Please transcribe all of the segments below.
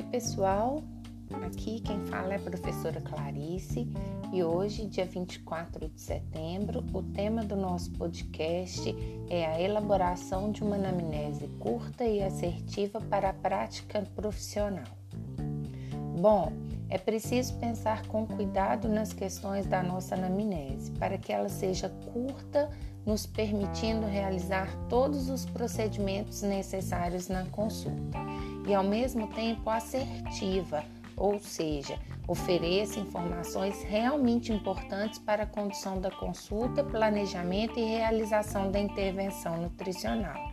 Oi, pessoal. Aqui quem fala é a professora Clarice e hoje, dia 24 de setembro, o tema do nosso podcast é a elaboração de uma anamnese curta e assertiva para a prática profissional. Bom, é preciso pensar com cuidado nas questões da nossa anamnese para que ela seja curta, nos permitindo realizar todos os procedimentos necessários na consulta e ao mesmo tempo assertiva, ou seja, ofereça informações realmente importantes para a condução da consulta, planejamento e realização da intervenção nutricional.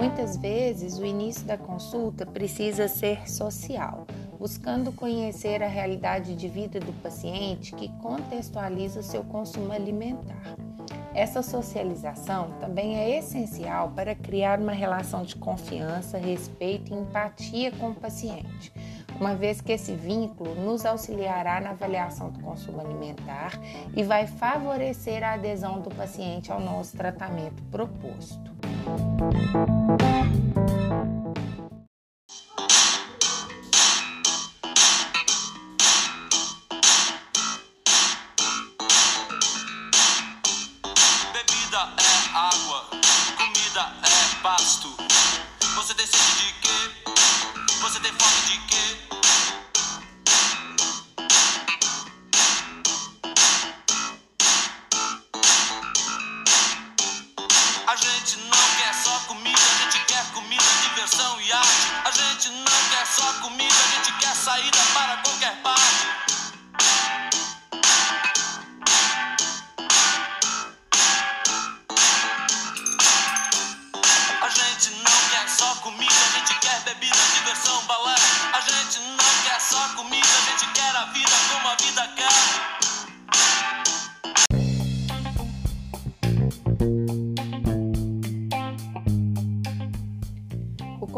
Muitas vezes o início da consulta precisa ser social, buscando conhecer a realidade de vida do paciente que contextualiza o seu consumo alimentar. Essa socialização também é essencial para criar uma relação de confiança, respeito e empatia com o paciente, uma vez que esse vínculo nos auxiliará na avaliação do consumo alimentar e vai favorecer a adesão do paciente ao nosso tratamento proposto. Bebida é água, comida é pasto. Você decide de quê? Você tem fome de quê? só comida, a gente quer saída para qualquer parte.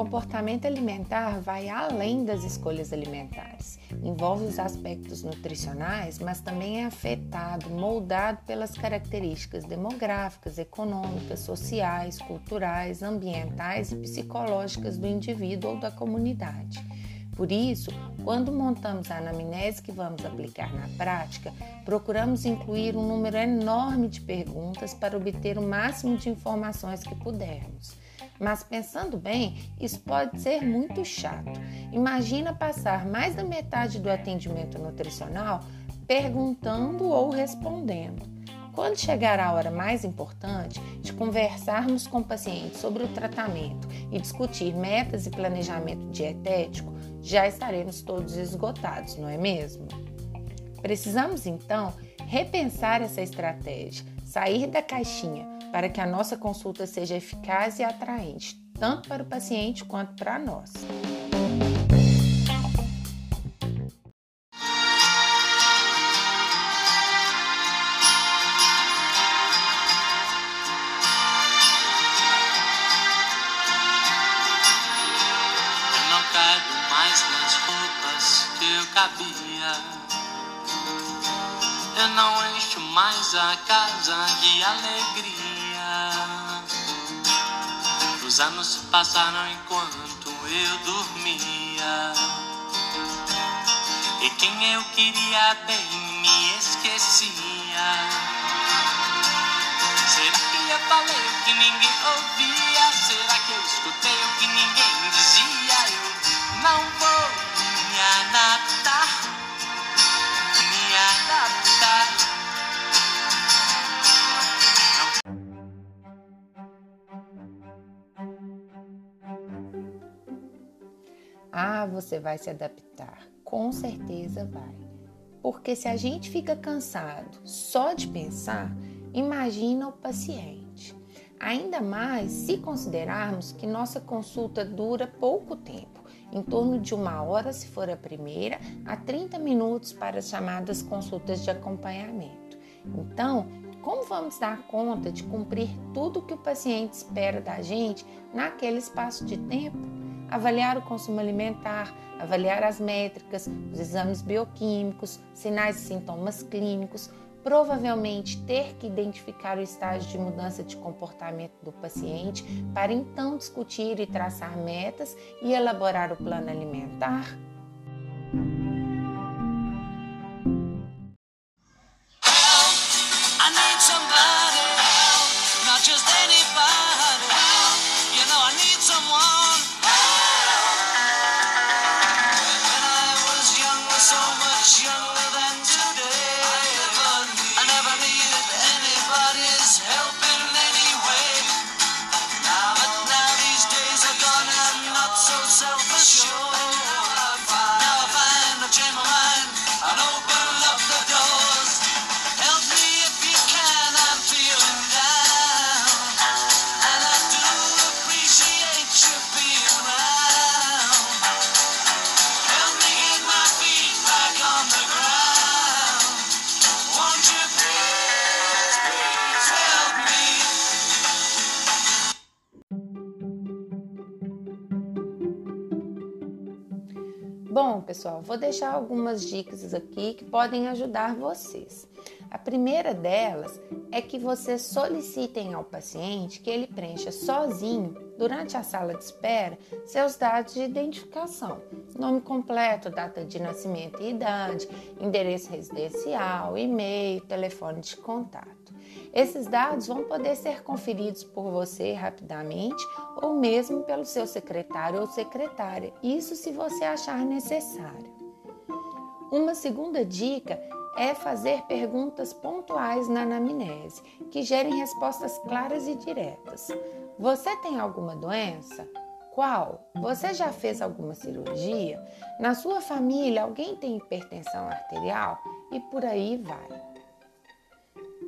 Comportamento alimentar vai além das escolhas alimentares. Envolve os aspectos nutricionais, mas também é afetado, moldado pelas características demográficas, econômicas, sociais, culturais, ambientais e psicológicas do indivíduo ou da comunidade. Por isso, quando montamos a anamnese que vamos aplicar na prática, procuramos incluir um número enorme de perguntas para obter o máximo de informações que pudermos. Mas pensando bem, isso pode ser muito chato. Imagina passar mais da metade do atendimento nutricional perguntando ou respondendo. Quando chegar a hora mais importante de conversarmos com o paciente sobre o tratamento e discutir metas e planejamento dietético, já estaremos todos esgotados, não é mesmo? Precisamos então repensar essa estratégia, sair da caixinha para que a nossa consulta seja eficaz e atraente, tanto para o paciente quanto para nós. Cabia. Eu não encho mais a casa de alegria. Os anos se passaram enquanto eu dormia. E quem eu queria bem me esquecia. Será que eu falei o que ninguém ouvia? Será que eu escutei o que ninguém dizia. Eu não vou me adaptar, Ah, você vai se adaptar, com certeza vai. Porque se a gente fica cansado só de pensar, imagina o paciente. Ainda mais se considerarmos que nossa consulta dura pouco tempo, em torno de uma hora se for a primeira, a 30 minutos para as chamadas consultas de acompanhamento. Então, como vamos dar conta de cumprir tudo que o paciente espera da gente naquele espaço de tempo? Avaliar o consumo alimentar, avaliar as métricas, os exames bioquímicos, sinais e sintomas clínicos, provavelmente ter que identificar o estágio de mudança de comportamento do paciente para então discutir e traçar metas e elaborar o plano alimentar. Pessoal, vou deixar algumas dicas aqui que podem ajudar vocês. A primeira delas é que vocês solicitem ao paciente que ele preencha sozinho, durante a sala de espera, seus dados de identificação: nome completo, data de nascimento e idade, endereço residencial, e-mail, telefone de contato. Esses dados vão poder ser conferidos por você rapidamente ou mesmo pelo seu secretário ou secretária, isso se você achar necessário. Uma segunda dica é fazer perguntas pontuais na anamnese, que gerem respostas claras e diretas. Você tem alguma doença? Qual? Você já fez alguma cirurgia? Na sua família alguém tem hipertensão arterial? E por aí vai.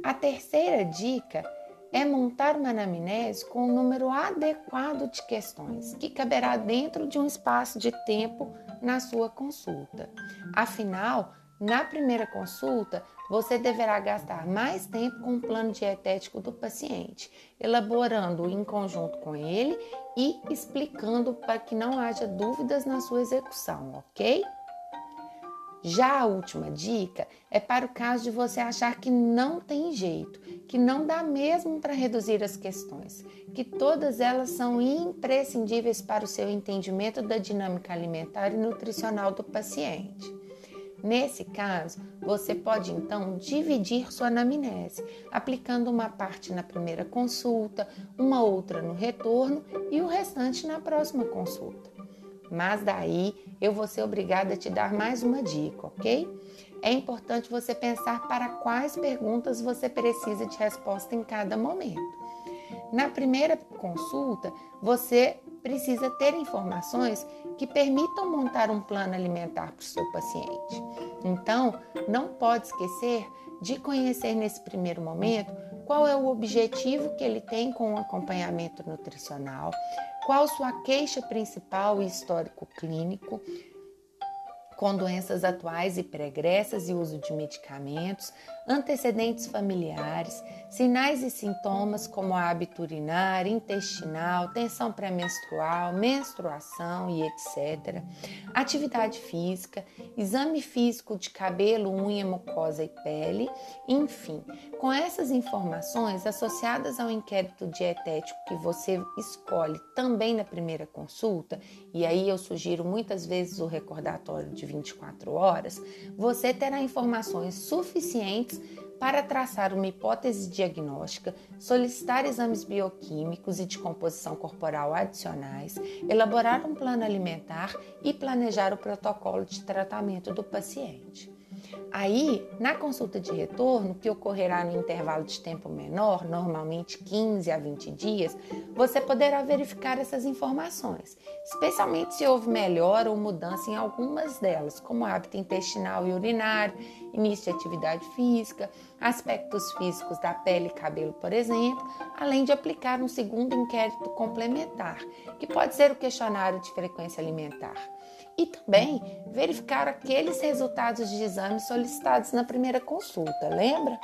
A terceira dica é montar uma anamnese com um número adequado de questões, que caberá dentro de um espaço de tempo na sua consulta. Afinal, na primeira consulta, você deverá gastar mais tempo com o plano dietético do paciente, elaborando em conjunto com ele e explicando para que não haja dúvidas na sua execução, ok? Já a última dica é para o caso de você achar que não tem jeito, que não dá mesmo para reduzir as questões, que todas elas são imprescindíveis para o seu entendimento da dinâmica alimentar e nutricional do paciente. Nesse caso, você pode então dividir sua anamnese, aplicando uma parte na primeira consulta, uma outra no retorno e o restante na próxima consulta. Mas daí eu vou ser obrigada a te dar mais uma dica, ok? É importante você pensar para quais perguntas você precisa de resposta em cada momento. Na primeira consulta, você precisa ter informações que permitam montar um plano alimentar para o seu paciente. Então, não pode esquecer de conhecer nesse primeiro momento qual é o objetivo que ele tem com o acompanhamento nutricional, qual sua queixa principal e histórico clínico, com doenças atuais e pregressas e uso de medicamentos, antecedentes familiares, sinais e sintomas como hábito urinário, intestinal, tensão pré-menstrual, menstruação e etc. Atividade física, exame físico de cabelo, unha, mucosa e pele, enfim. Com essas informações associadas ao inquérito dietético que você escolhe também na primeira consulta, e aí eu sugiro muitas vezes o recordatório de 24 horas, você terá informações suficientes para traçar uma hipótese diagnóstica, solicitar exames bioquímicos e de composição corporal adicionais, elaborar um plano alimentar e planejar o protocolo de tratamento do paciente. Aí, na consulta de retorno, que ocorrerá no intervalo de tempo menor, normalmente 15 a 20 dias, você poderá verificar essas informações, especialmente se houve melhora ou mudança em algumas delas, como hábito intestinal e urinário, início de atividade física, aspectos físicos da pele e cabelo, por exemplo, além de aplicar um segundo inquérito complementar, que pode ser o questionário de frequência alimentar e também verificar aqueles resultados de exames solicitados na primeira consulta, lembra?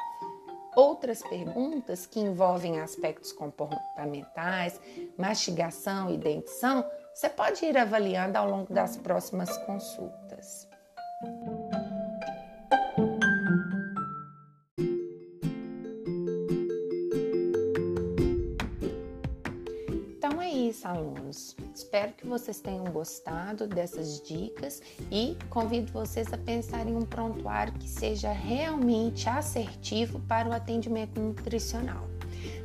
Outras perguntas que envolvem aspectos comportamentais, mastigação e dentição, você pode ir avaliando ao longo das próximas consultas. isso, alunos. Espero que vocês tenham gostado dessas dicas e convido vocês a pensar em um prontuário que seja realmente assertivo para o atendimento nutricional.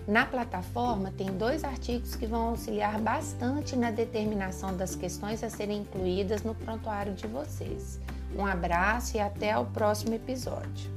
Na plataforma tem dois artigos que vão auxiliar bastante na determinação das questões a serem incluídas no prontuário de vocês. Um abraço e até o próximo episódio.